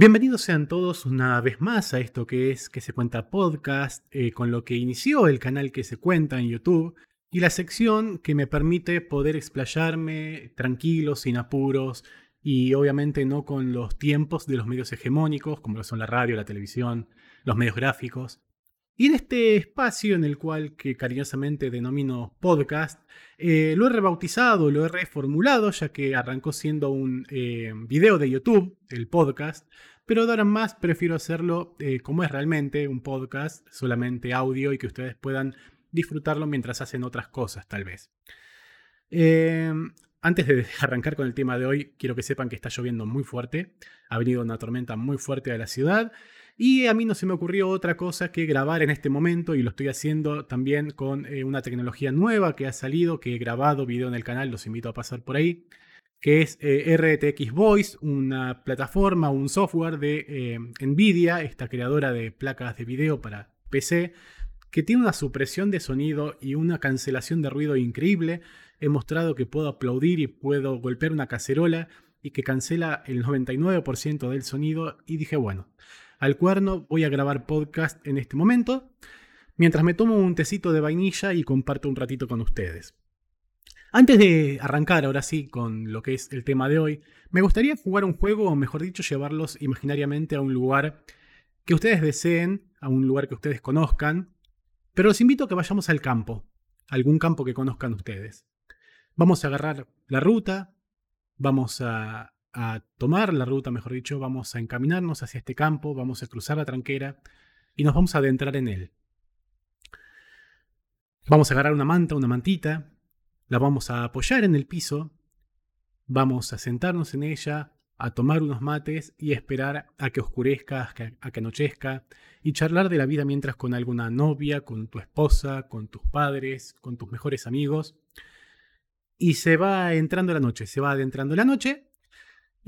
Bienvenidos sean todos una vez más a esto que es que se cuenta podcast, eh, con lo que inició el canal que se cuenta en YouTube y la sección que me permite poder explayarme tranquilo, sin apuros y obviamente no con los tiempos de los medios hegemónicos como lo son la radio, la televisión, los medios gráficos. Y en este espacio en el cual que cariñosamente denomino podcast, eh, lo he rebautizado, lo he reformulado, ya que arrancó siendo un eh, video de YouTube, el podcast, pero de ahora más prefiero hacerlo eh, como es realmente, un podcast, solamente audio y que ustedes puedan disfrutarlo mientras hacen otras cosas, tal vez. antes de arrancar con el tema de hoy, quiero que sepan que está lloviendo muy fuerte, ha venido una tormenta muy fuerte a la ciudad y a mí no se me ocurrió otra cosa que grabar en este momento y lo estoy haciendo también con eh, una tecnología nueva que ha salido, que he grabado video en el canal, los invito a pasar por ahí, que es eh, RTX Voice, una plataforma, un software de eh, Nvidia, esta creadora de placas de video para PC, que tiene una supresión de sonido y una cancelación de ruido increíble. He mostrado que puedo aplaudir y puedo golpear una cacerola y que cancela el 99% del sonido y dije, bueno, al cuerno, voy a grabar podcast en este momento, mientras me tomo un tecito de vainilla y comparto un ratito con ustedes. Antes de arrancar ahora sí con lo que es el tema de hoy, me gustaría jugar un juego, o mejor dicho, llevarlos imaginariamente a un lugar que ustedes deseen, a un lugar que ustedes conozcan, pero los invito a que vayamos al campo, algún campo que conozcan ustedes. Vamos a agarrar la ruta, vamos a a tomar la ruta, mejor dicho, vamos a encaminarnos hacia este campo, vamos a cruzar la tranquera y nos vamos a adentrar en él. Vamos a agarrar una manta, una mantita, la vamos a apoyar en el piso, vamos a sentarnos en ella, a tomar unos mates y esperar a que oscurezca, a que anochezca y charlar de la vida mientras con alguna novia, con tu esposa, con tus padres, con tus mejores amigos. Y se va entrando la noche, se va adentrando la noche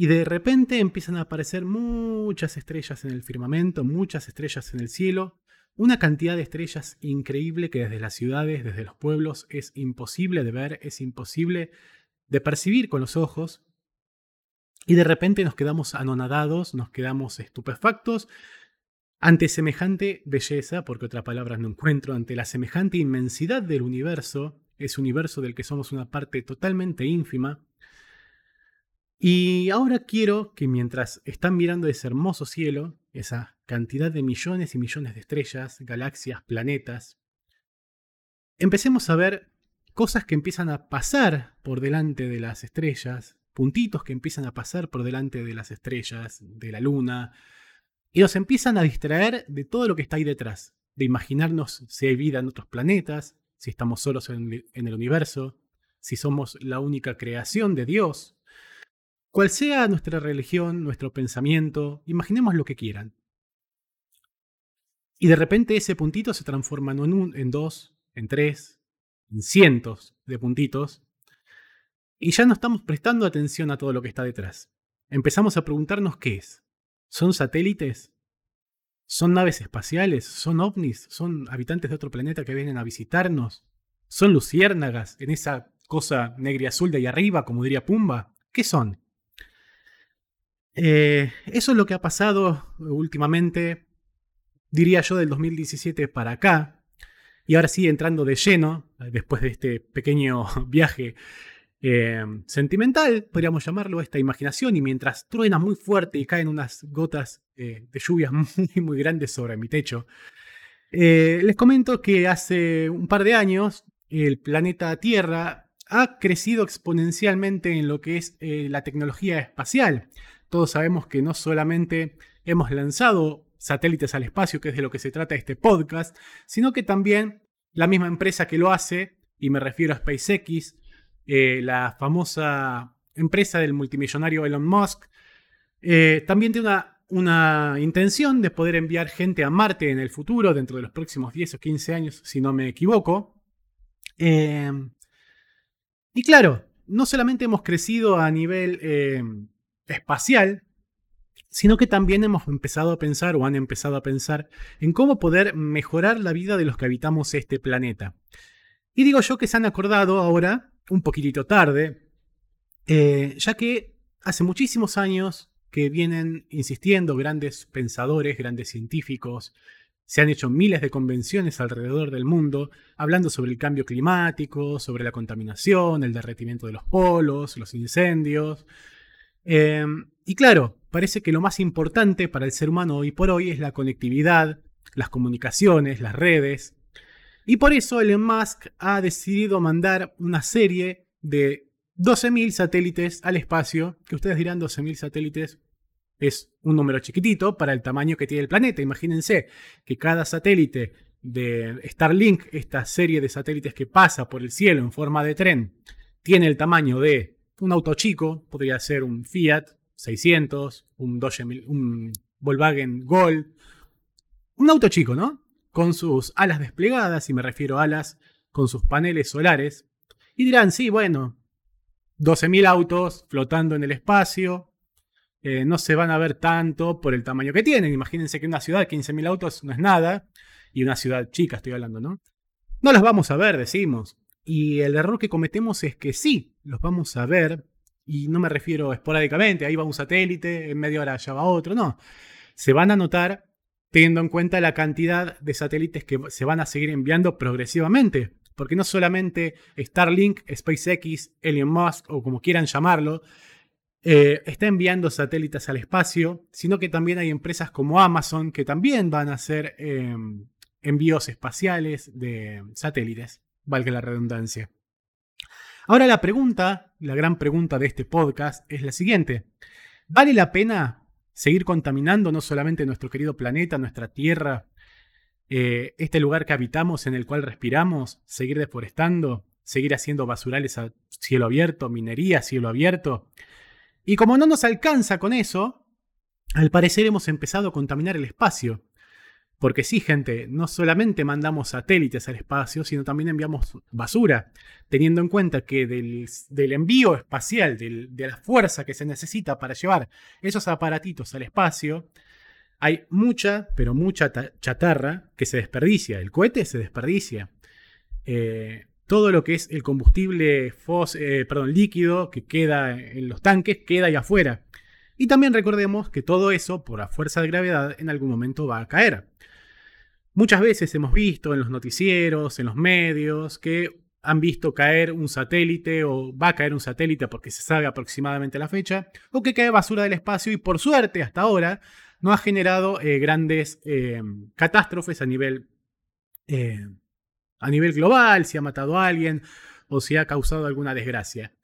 y de repente empiezan a aparecer muchas estrellas en el firmamento, muchas estrellas en el cielo, una cantidad de estrellas increíble que desde las ciudades, desde los pueblos, es imposible de ver, es imposible de percibir con los ojos. Y de repente nos quedamos anonadados, nos quedamos estupefactos ante semejante belleza, porque otra palabra no encuentro, ante la semejante inmensidad del universo, ese universo del que somos una parte totalmente ínfima, y ahora quiero que mientras están mirando ese hermoso cielo, esa cantidad de millones y millones de estrellas, galaxias, planetas, empecemos a ver cosas que empiezan a pasar por delante de las estrellas, puntitos que empiezan a pasar por delante de las estrellas, de la luna, y nos empiezan a distraer de todo lo que está ahí detrás, de imaginarnos si hay vida en otros planetas, si estamos solos en el universo, si somos la única creación de Dios, Cual sea nuestra religión, nuestro pensamiento, imaginemos lo que quieran. Y de repente ese puntito se transforma en, un, en dos, en tres, en cientos de puntitos. Y ya no estamos prestando atención a todo lo que está detrás. Empezamos a preguntarnos qué es. ¿Son satélites? ¿Son naves espaciales? ¿Son ovnis? ¿Son habitantes de otro planeta que vienen a visitarnos? ¿Son luciérnagas en esa cosa negra y azul de ahí arriba, como diría Pumba? ¿Qué son? Eh, eso es lo que ha pasado últimamente, diría yo, del 2017 para acá. Y ahora sí, entrando de lleno, después de este pequeño viaje eh, sentimental, podríamos llamarlo, esta imaginación, y mientras truena muy fuerte y caen unas gotas eh, de lluvias muy, muy grandes sobre mi techo, les comento que hace un par de años el planeta Tierra ha crecido exponencialmente en lo que es la tecnología espacial. Todos sabemos que no solamente hemos lanzado satélites al espacio, que es de lo que se trata este podcast, sino que también la misma empresa que lo hace, y me refiero a SpaceX, eh, la famosa empresa del multimillonario Elon Musk, eh, también tiene una, intención de poder enviar gente a Marte en el futuro, dentro de los próximos 10 o 15 años, si no me equivoco. Eh, y claro, no solamente hemos crecido a nivel espacial, sino que también hemos empezado a pensar o han empezado a pensar en cómo poder mejorar la vida de los que habitamos este planeta. Y digo yo que se han acordado ahora, un poquitito tarde, eh, ya que hace muchísimos años que vienen insistiendo grandes pensadores, grandes científicos. Se han hecho miles de convenciones alrededor del mundo hablando sobre el cambio climático, sobre la contaminación, el derretimiento de los polos, los incendios. Eh, y claro, parece que lo más importante para el ser humano hoy por hoy es la conectividad, las comunicaciones, las redes. Y por eso Elon Musk ha decidido mandar una serie de 12.000 satélites al espacio, que ustedes dirán 12.000 satélites es un número chiquitito para el tamaño que tiene el planeta. Imagínense que cada satélite de Starlink, esta serie de satélites que pasa por el cielo en forma de tren, tiene el tamaño de un auto chico, podría ser un Fiat 600, un, Volkswagen Gol, un auto chico, ¿no? Con sus alas desplegadas, y me refiero a alas con sus paneles solares. Y dirán, sí, bueno, 12.000 autos flotando en el espacio. Eh, no se van a ver tanto por el tamaño que tienen. Imagínense que una ciudad, 15.000 autos no es nada. Y una ciudad chica, estoy hablando, ¿no? No los vamos a ver, decimos. Y el error que cometemos es que sí, los vamos a ver. Y no me refiero esporádicamente, ahí va un satélite, en media hora ya va otro, no. Se van a notar teniendo en cuenta la cantidad de satélites que se van a seguir enviando progresivamente porque no solamente Starlink, SpaceX, Elon Musk o como quieran llamarlo, eh, está enviando satélites al espacio, sino que también hay empresas como Amazon que también van a hacer em, envíos espaciales de satélites, valga la redundancia. Ahora la pregunta, la gran pregunta de este podcast es la siguiente. ¿Vale la pena seguir contaminando no solamente nuestro querido planeta, nuestra Tierra, eh, este lugar que habitamos, en el cual respiramos, seguir deforestando, seguir haciendo basurales a cielo abierto, minería a cielo abierto. Y como no nos alcanza con eso, al parecer hemos empezado a contaminar el espacio. Porque sí, gente, no solamente mandamos satélites al espacio, sino también enviamos basura, teniendo en cuenta que del, envío espacial, de la fuerza que se necesita para llevar esos aparatitos al espacio, hay mucha, pero mucha chatarra que se desperdicia. El cohete se desperdicia. Eh, todo lo que es el combustible eh, líquido que queda en los tanques queda ahí afuera. Y también recordemos que todo eso, por la fuerza de gravedad, en algún momento va a caer. Muchas veces hemos visto en los noticieros, en los medios, que han visto caer un satélite o va a caer un satélite porque se sabe aproximadamente la fecha, o que cae basura del espacio y por suerte hasta ahora no ha generado eh, grandes eh, catástrofes a nivel, eh, a nivel global, si ha matado a alguien o si ha causado alguna desgracia.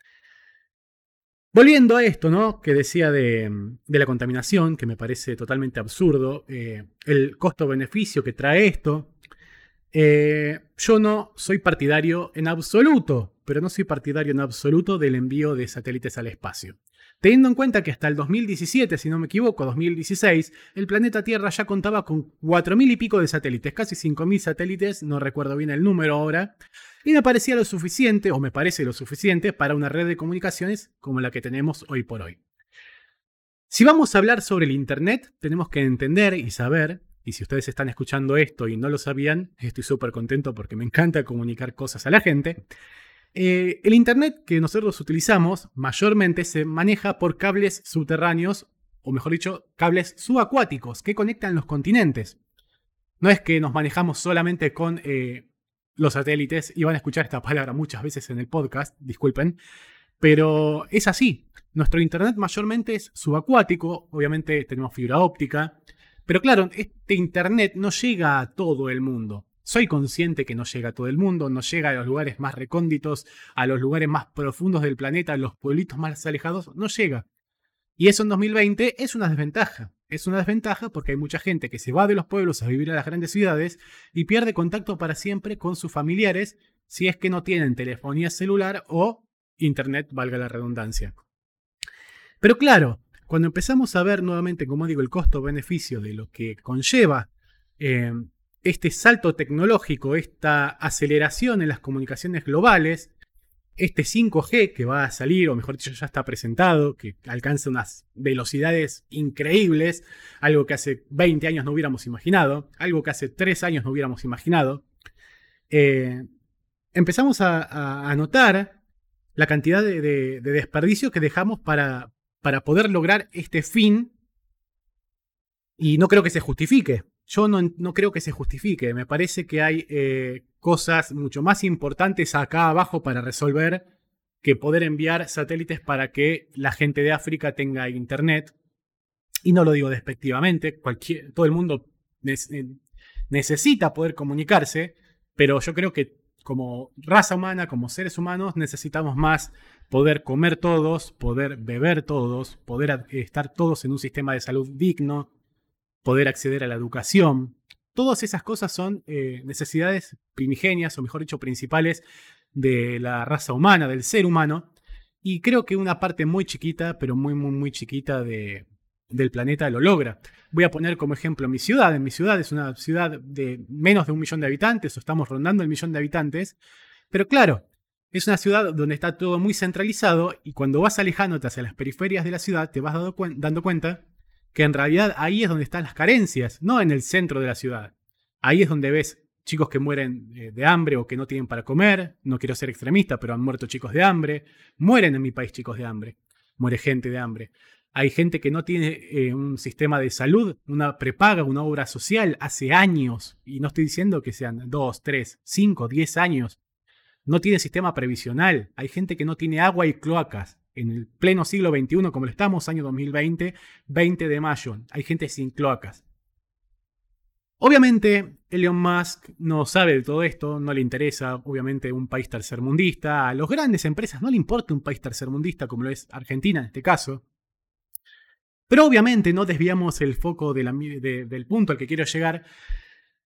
Volviendo a esto, ¿no? Que decía de, de la contaminación, que me parece totalmente absurdo, el costo-beneficio que trae esto. yo no soy partidario en absoluto, pero no soy partidario en absoluto del envío de satélites al espacio. Teniendo en cuenta que hasta el 2017, si no me equivoco, 2016, el planeta Tierra ya contaba con 4.000 y pico de satélites, casi 5.000 satélites, no recuerdo bien el número ahora, y me parecía lo suficiente, o me parece lo suficiente, para una red de comunicaciones como la que tenemos hoy por hoy. Si vamos a hablar sobre el Internet, tenemos que entender y saber, y si ustedes están escuchando esto y no lo sabían, estoy súper contento porque me encanta comunicar cosas a la gente, eh, el Internet que nosotros utilizamos mayormente se maneja por cables subterráneos, o mejor dicho, cables subacuáticos que conectan los continentes. No es que nos manejamos solamente con eh, los satélites, y van a escuchar esta palabra muchas veces en el podcast, disculpen, pero es así. Nuestro Internet mayormente es subacuático, obviamente tenemos fibra óptica, pero claro, este Internet no llega a todo el mundo. Soy consciente que no llega a todo el mundo, no llega a los lugares más recónditos, a los lugares más profundos del planeta, a los pueblitos más alejados, no llega. Y eso en 2020 es una desventaja. Es una desventaja porque hay mucha gente que se va de los pueblos a vivir a las grandes ciudades y pierde contacto para siempre con sus familiares si es que no tienen telefonía celular o internet, valga la redundancia. Pero claro, cuando empezamos a ver nuevamente, como digo, el costo-beneficio de lo que conlleva eh, este salto tecnológico, esta aceleración en las comunicaciones globales, este 5G que va a salir, o mejor dicho, ya está presentado, que alcanza unas velocidades increíbles, algo que hace 20 años no hubiéramos imaginado, algo que hace 3 años no hubiéramos imaginado, eh, empezamos a, notar la cantidad de, desperdicio que dejamos para, para poder lograr este fin y no creo que se justifique. Yo no, creo que se justifique. Me parece que hay eh, cosas mucho más importantes acá abajo para resolver que poder enviar satélites para que la gente de África tenga internet. Y no lo digo despectivamente, cualquier, todo el mundo eh, necesita poder comunicarse, pero yo creo que como raza humana, como seres humanos, necesitamos más poder comer todos, poder beber todos, poder estar todos en un sistema de salud digno, poder acceder a la educación. Todas esas cosas son eh, necesidades primigenias, o mejor dicho, principales de la raza humana, del ser humano. Y creo que una parte muy chiquita, pero muy, muy, muy chiquita de, del planeta lo logra. Voy a poner como ejemplo mi ciudad. En mi ciudad es una ciudad de menos de un millón de habitantes, o estamos rondando el millón de habitantes. Pero claro, es una ciudad donde está todo muy centralizado y cuando vas alejándote hacia las periferias de la ciudad te vas dando cuenta que en realidad ahí es donde están las carencias, no en el centro de la ciudad. Ahí es donde ves chicos que mueren eh, de hambre o que no tienen para comer. No quiero ser extremista, pero han muerto chicos de hambre. Mueren en mi país chicos de hambre. Muere gente de hambre. Hay gente que no tiene eh, un sistema de salud, una prepaga, una obra social hace años. Y no estoy diciendo que sean dos, tres, cinco, diez años. No tiene sistema previsional. Hay gente que no tiene agua y cloacas en el pleno siglo XXI, como lo estamos, año 2020, 20 de mayo. Hay gente sin cloacas. Obviamente, Elon Musk no sabe de todo esto, no le interesa, obviamente, un país tercermundista. A las grandes empresas no le importa un país tercermundista, como lo es Argentina en este caso. Pero obviamente no desviamos el foco del punto al que quiero llegar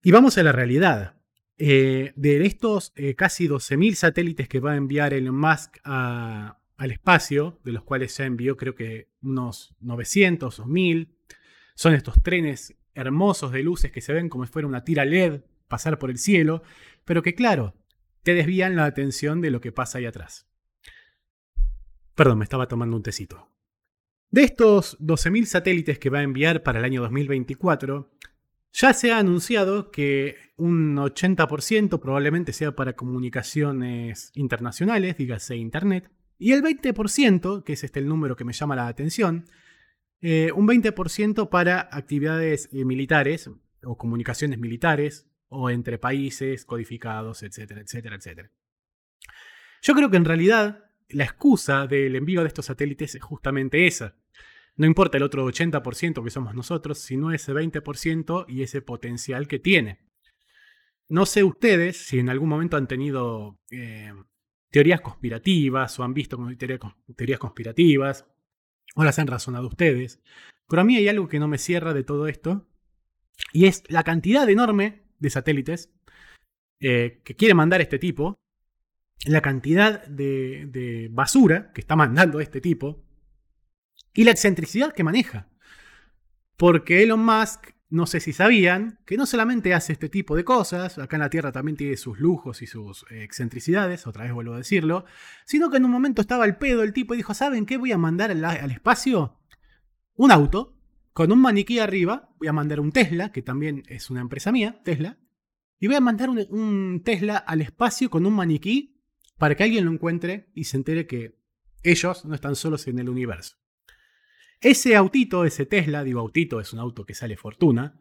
y vamos a la realidad. Eh, de estos eh, casi 12.000 satélites que va a enviar Elon Musk a, al espacio, de los cuales ya envió creo que unos 900 o 1000. Son estos trenes hermosos de luces que se ven como si fuera una tira LED pasar por el cielo, pero que claro, te desvían la atención de lo que pasa ahí atrás. Perdón, me estaba tomando un tecito. De estos 12.000 satélites que va a enviar para el año 2024, ya se ha anunciado que un 80% probablemente sea para comunicaciones internacionales, dígase Internet, y el 20%, que es este el número que me llama la atención, eh, un 20% para actividades eh, militares o comunicaciones militares o entre países codificados, etcétera, etcétera, etcétera. Yo creo que en realidad la excusa del envío de estos satélites es justamente esa. No importa el otro 80% que somos nosotros, sino ese 20% y ese potencial que tiene. No sé ustedes si en algún momento han tenido eh, teorías conspirativas o han visto teorías conspirativas o las han razonado ustedes. Pero a mí hay algo que no me cierra de todo esto y es la cantidad enorme de satélites eh, que quiere mandar este tipo, la cantidad de, de basura que está mandando este tipo y la excentricidad que maneja. Porque Elon Musk no sé si sabían que no solamente hace este tipo de cosas, acá en la Tierra también tiene sus lujos y sus eh, excentricidades, otra vez vuelvo a decirlo, sino que en un momento estaba el pedo el tipo y dijo, ¿saben qué? Voy a mandar al, espacio un auto con un maniquí arriba, voy a mandar un Tesla, que también es una empresa mía, Tesla, y voy a mandar un Tesla al espacio con un maniquí para que alguien lo encuentre y se entere que ellos no están solos en el universo. Ese autito, ese Tesla, digo autito, es un auto que sale fortuna,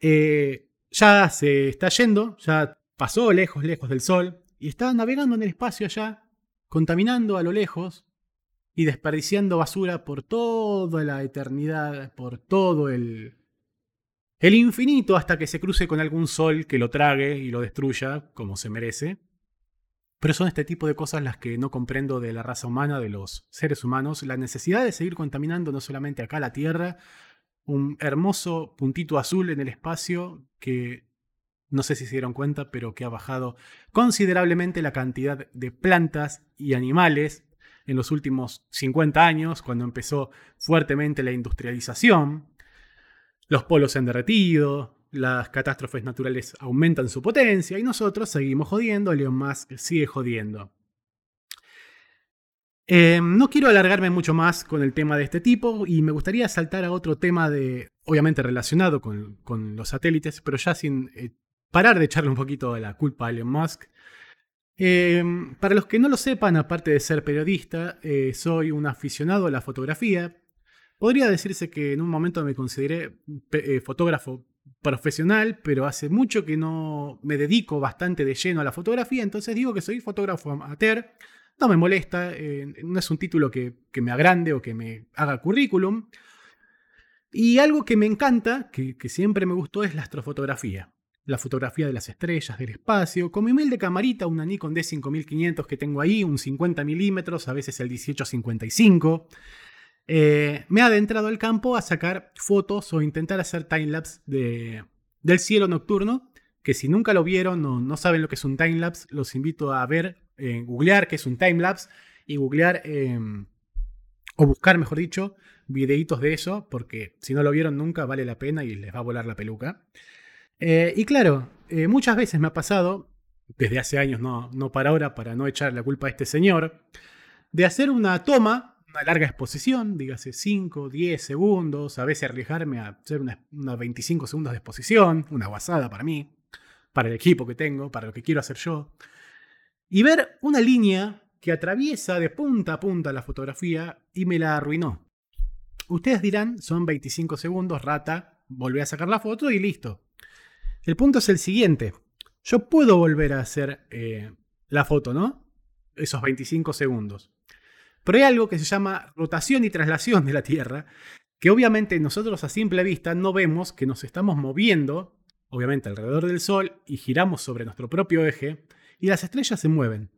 eh, ya se está yendo, ya pasó lejos, lejos del Sol, y está navegando en el espacio allá, contaminando a lo lejos y desperdiciando basura por toda la eternidad, por todo el, el infinito, hasta que se cruce con algún sol que lo trague y lo destruya, como se merece. Pero son este tipo de cosas las que no comprendo de la raza humana, de los seres humanos, la necesidad de seguir contaminando no solamente acá la Tierra, un hermoso puntito azul en el espacio que no sé si se dieron cuenta, pero que ha bajado considerablemente la cantidad de plantas y animales en los últimos 50 años, cuando empezó fuertemente la industrialización. Los polos se han derretido, las catástrofes naturales aumentan su potencia y nosotros seguimos jodiendo, Elon Musk sigue jodiendo. Eh, no quiero alargarme mucho más con el tema de este tipo y me gustaría saltar a otro tema de, obviamente relacionado con, los satélites, pero ya sin eh, parar de echarle un poquito de la culpa a Elon Musk. Em, para los que no lo sepan, aparte de ser periodista, eh, soy un aficionado a la fotografía. Podría decirse que en un momento me consideré eh, fotógrafo profesional, pero hace mucho que no me dedico bastante de lleno a la fotografía, entonces digo que soy fotógrafo amateur. No me molesta, eh, no es un título que, me agrande o que me haga currículum. Y algo que me encanta, que, que siempre me gustó, es la astrofotografía la fotografía de las estrellas, del espacio, con mi humilde camarita, una Nikon D5500 que tengo ahí, un 50 milímetros, a veces el 1855. Eh, me ha adentrado al campo a sacar fotos o intentar hacer timelapse de, del cielo nocturno, que si nunca lo vieron o no saben lo que es un timelapse, los invito a ver, en googlear qué es un timelapse y googlear, em, o buscar, mejor dicho, videitos de eso, porque si no lo vieron nunca vale la pena y les va a volar la peluca. Eh, y claro, eh, muchas veces me ha pasado, desde hace años, no, no para ahora, para no echar la culpa a este señor, de hacer una toma, una larga exposición, dígase 5, 10 segundos, a veces arriesgarme a hacer unos 25 segundos de exposición, una guasada para mí, para el equipo que tengo, para lo que quiero hacer yo, y ver una línea que atraviesa de punta a punta la fotografía y me la arruinó. Ustedes dirán, son 25 segundos, rata, volví a sacar la foto y listo. El punto es el siguiente. Yo puedo volver a hacer eh, la foto, ¿no? Esos 25 segundos. Pero hay algo que se llama rotación y traslación de la Tierra, que obviamente nosotros a simple vista no vemos que nos estamos moviendo, obviamente alrededor del Sol, y giramos sobre nuestro propio eje, y las estrellas se mueven.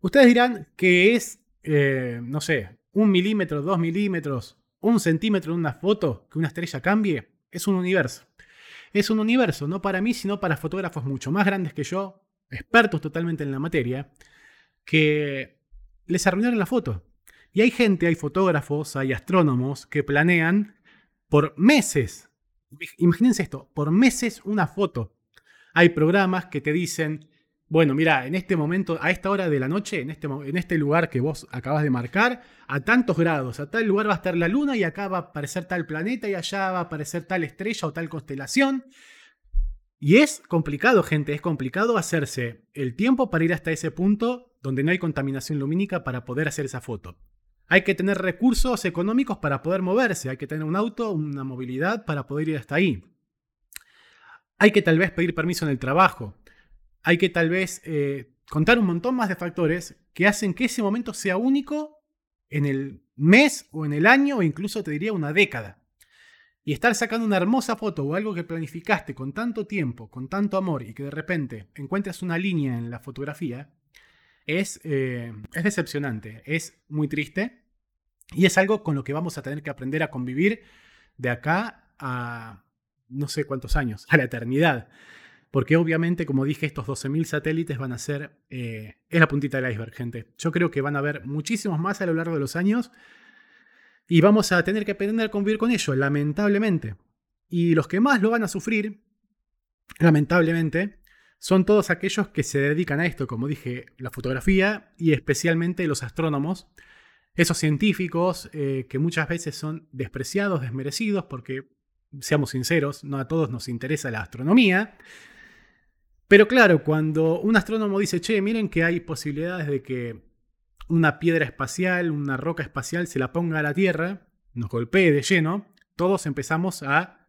Ustedes dirán que es, eh, no sé, un milímetro, dos milímetros, un centímetro en una foto que una estrella cambie. Es un universo es un universo, no para mí, sino para fotógrafos mucho más grandes que yo, expertos totalmente en la materia, que les arruinaron la foto. Y hay gente, hay fotógrafos, hay astrónomos que planean por meses, imagínense esto, por meses una foto. Hay programas que te dicen, bueno, mira, en este momento, a esta hora de la noche, en este, en este lugar que vos acabas de marcar, a tantos grados, a tal lugar va a estar la luna y acá va a aparecer tal planeta y allá va a aparecer tal estrella o tal constelación. Y es complicado, gente, es complicado hacerse el tiempo para ir hasta ese punto donde no hay contaminación lumínica para poder hacer esa foto. Hay que tener recursos económicos para poder moverse, hay que tener un auto, una movilidad para poder ir hasta ahí. Hay que tal vez pedir permiso en el trabajo hay que tal vez eh, contar un montón más de factores que hacen que ese momento sea único en el mes o en el año o incluso te diría una década. Y estar sacando una hermosa foto o algo que planificaste con tanto tiempo, con tanto amor y que de repente encuentres una línea en la fotografía, es, eh, es decepcionante, es muy triste y es algo con lo que vamos a tener que aprender a convivir de acá a no sé cuántos años, a la eternidad porque obviamente, como dije, estos 12.000 satélites van a ser, eh, es la puntita del iceberg, gente. Yo creo que van a haber muchísimos más a lo largo de los años y vamos a tener que aprender a convivir con ello, lamentablemente. Y los que más lo van a sufrir, lamentablemente, son todos aquellos que se dedican a esto, como dije, la fotografía y especialmente los astrónomos, esos científicos eh, que muchas veces son despreciados, desmerecidos, porque, seamos sinceros, no a todos nos interesa la astronomía, pero claro, cuando un astrónomo dice, che, miren que hay posibilidades de que una piedra espacial, una roca espacial se la ponga a la Tierra, nos golpee de lleno, todos empezamos a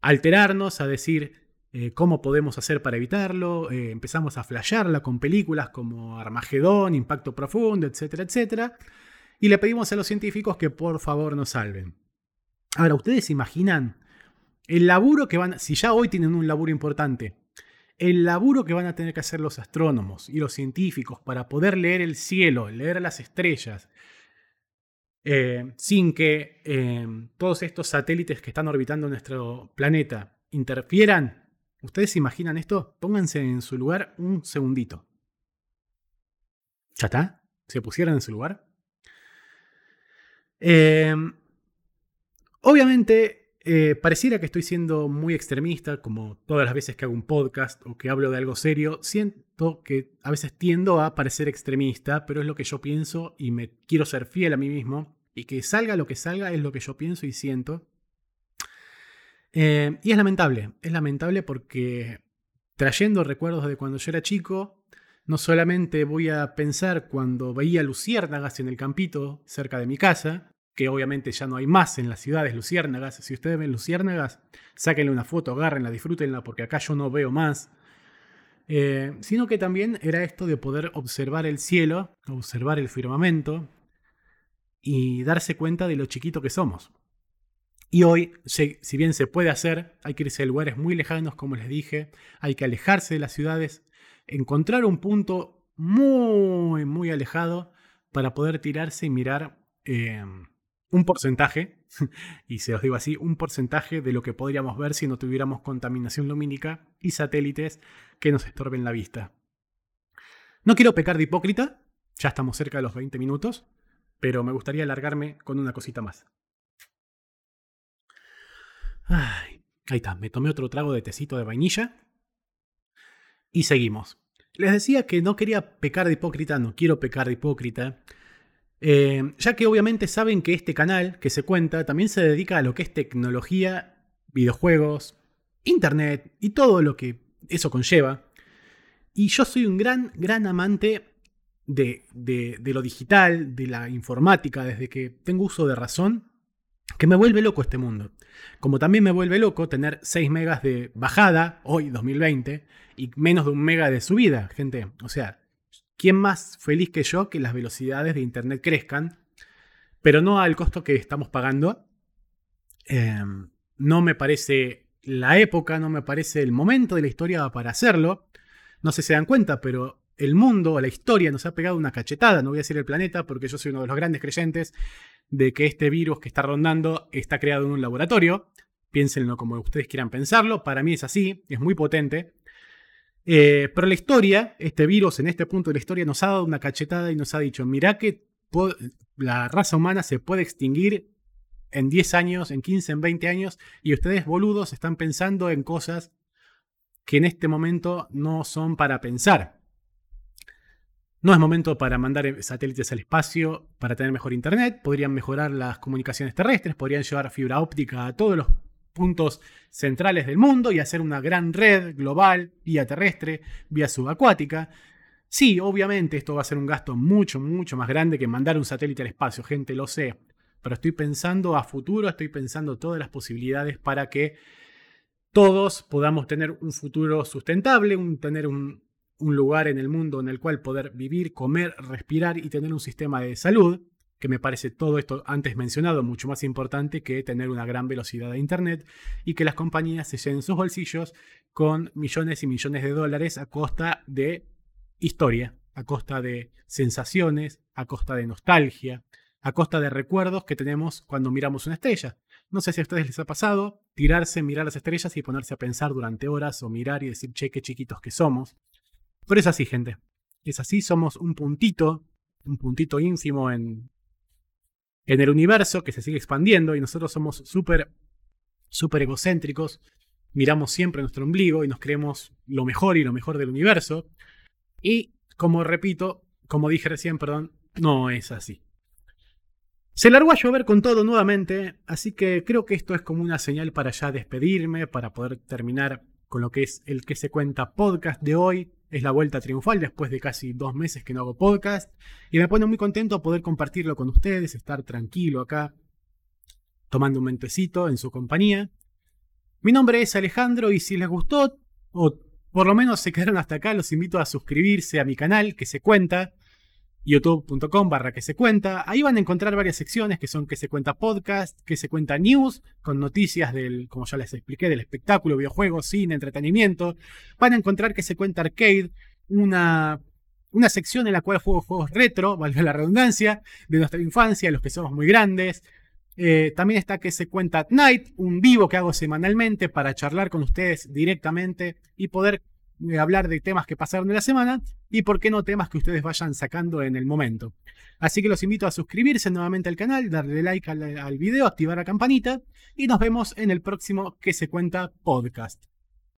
alterarnos, a decir eh, cómo podemos hacer para evitarlo, eh, empezamos a flashearla con películas como Armagedón, Impacto Profundo, etcétera, etcétera, y le pedimos a los científicos que por favor nos salven. Ahora, ¿ustedes imaginan el laburo que van, si ya hoy tienen un laburo importante, el laburo que van a tener que hacer los astrónomos y los científicos para poder leer el cielo, leer las estrellas, eh, sin que eh, todos estos satélites que están orbitando nuestro planeta interfieran. ¿Ustedes se imaginan esto? Pónganse en su lugar un segundito. ¿Ya está? ¿Se pusieron en su lugar? Eh, obviamente eh, pareciera que estoy siendo muy extremista, como todas las veces que hago un podcast o que hablo de algo serio. Siento que a veces tiendo a parecer extremista, pero es lo que yo pienso y me quiero ser fiel a mí mismo. Y que salga lo que salga es lo que yo pienso y siento. Eh, y es lamentable, es lamentable porque trayendo recuerdos de cuando yo era chico, No solamente voy a pensar cuando veía luciérnagas en el campito cerca de mi casa, que obviamente ya no hay más en las ciudades luciérnagas. Si ustedes ven luciérnagas, sáquenle una foto, agárrenla, disfrútenla, porque acá yo no veo más. Eh, sino que también era esto de poder observar el cielo, observar el firmamento y darse cuenta de lo chiquito que somos. Y hoy, si bien se puede hacer, hay que irse a lugares muy lejanos, como les dije, hay que alejarse de las ciudades, encontrar un punto muy, muy alejado para poder tirarse y mirar eh, un porcentaje, y se los digo así, un porcentaje de lo que podríamos ver si no tuviéramos contaminación lumínica y satélites que nos estorben la vista. No quiero pecar de hipócrita, ya estamos cerca de los 20 minutos, pero me gustaría alargarme con una cosita más. ahí está, me tomé otro trago de tecito de vainilla y seguimos. Les decía que no quería pecar de hipócrita, no quiero pecar de hipócrita, eh, ya que obviamente saben que este canal que se cuenta también se dedica a lo que es tecnología, videojuegos, internet y todo lo que eso conlleva. Y yo soy un gran, gran amante de, de, lo digital, de la informática, desde que tengo uso de razón, que me vuelve loco este mundo. Como también me vuelve loco tener 6 megas de bajada, hoy 2020, y menos de un mega de subida, gente. O sea, ¿quién más feliz que yo que las velocidades de Internet crezcan? Pero no al costo que estamos pagando. Em, no me parece la época, no me parece el momento de la historia para hacerlo. No sé si se dan cuenta, pero el mundo, la historia nos ha pegado una cachetada, no voy a decir el planeta, porque yo soy uno de los grandes creyentes de que este virus que está rondando está creado en un laboratorio. Piénsenlo como ustedes quieran pensarlo, para mí es así, es muy potente. Eh, pero la historia, este virus en este punto de la historia nos ha dado una cachetada y nos ha dicho, mirá que la raza humana se puede extinguir en 10 años, en 15, en 20 años, y ustedes boludos están pensando en cosas que en este momento no son para pensar. No es momento para mandar satélites al espacio para tener mejor internet, podrían mejorar las comunicaciones terrestres, podrían llevar fibra óptica a todos los puntos centrales del mundo y hacer una gran red global, vía terrestre, vía subacuática. Sí, obviamente esto va a ser un gasto mucho, mucho más grande que mandar un satélite al espacio, gente, lo sé. Pero estoy pensando a futuro, estoy pensando todas las posibilidades para que todos podamos tener un futuro sustentable, un, tener un, un lugar en el mundo en el cual poder vivir, comer, respirar y tener un sistema de salud, que me parece todo esto antes mencionado mucho más importante que tener una gran velocidad de Internet y que las compañías se llenen sus bolsillos con millones y millones de dólares a costa de historia, a costa de sensaciones, a costa de nostalgia, a costa de recuerdos que tenemos cuando miramos una estrella. No sé si a ustedes les ha pasado tirarse, mirar las estrellas y ponerse a pensar durante horas o mirar y decir, che, qué chiquitos que somos. Pero es así, gente. Es así, somos un puntito, un puntito ínfimo en, en el universo que se sigue expandiendo y nosotros somos súper, súper egocéntricos. Miramos siempre nuestro ombligo y nos creemos lo mejor y lo mejor del universo. Y, como repito, como dije recién, perdón, no es así. Se largó a llover con todo nuevamente, así que creo que esto es como una señal para ya despedirme, para poder terminar con lo que es el que se cuenta podcast de hoy. Es la vuelta triunfal después de casi dos meses que no hago podcast. Y me pone muy contento poder compartirlo con ustedes, estar tranquilo acá, tomando un mentecito en su compañía. Mi nombre es Alejandro y si les gustó, o por lo menos se quedaron hasta acá, los invito a suscribirse a mi canal que se cuenta youtube.com barra que se cuenta. Ahí van a encontrar varias secciones que son que se cuenta podcast, que se cuenta news, con noticias del, como ya les expliqué, del espectáculo, videojuegos, cine, entretenimiento. Van a encontrar que se cuenta arcade, una, una sección en la cual juego juegos retro, valga la redundancia, de nuestra infancia, los que somos muy grandes. Eh, también está que se cuenta Night, un vivo que hago semanalmente para charlar con ustedes directamente y poder hablar de temas que pasaron en la semana y por qué no temas que ustedes vayan sacando en el momento. Así que los invito a suscribirse nuevamente al canal, darle like al, al video, activar la campanita y nos vemos en el próximo que se cuenta podcast.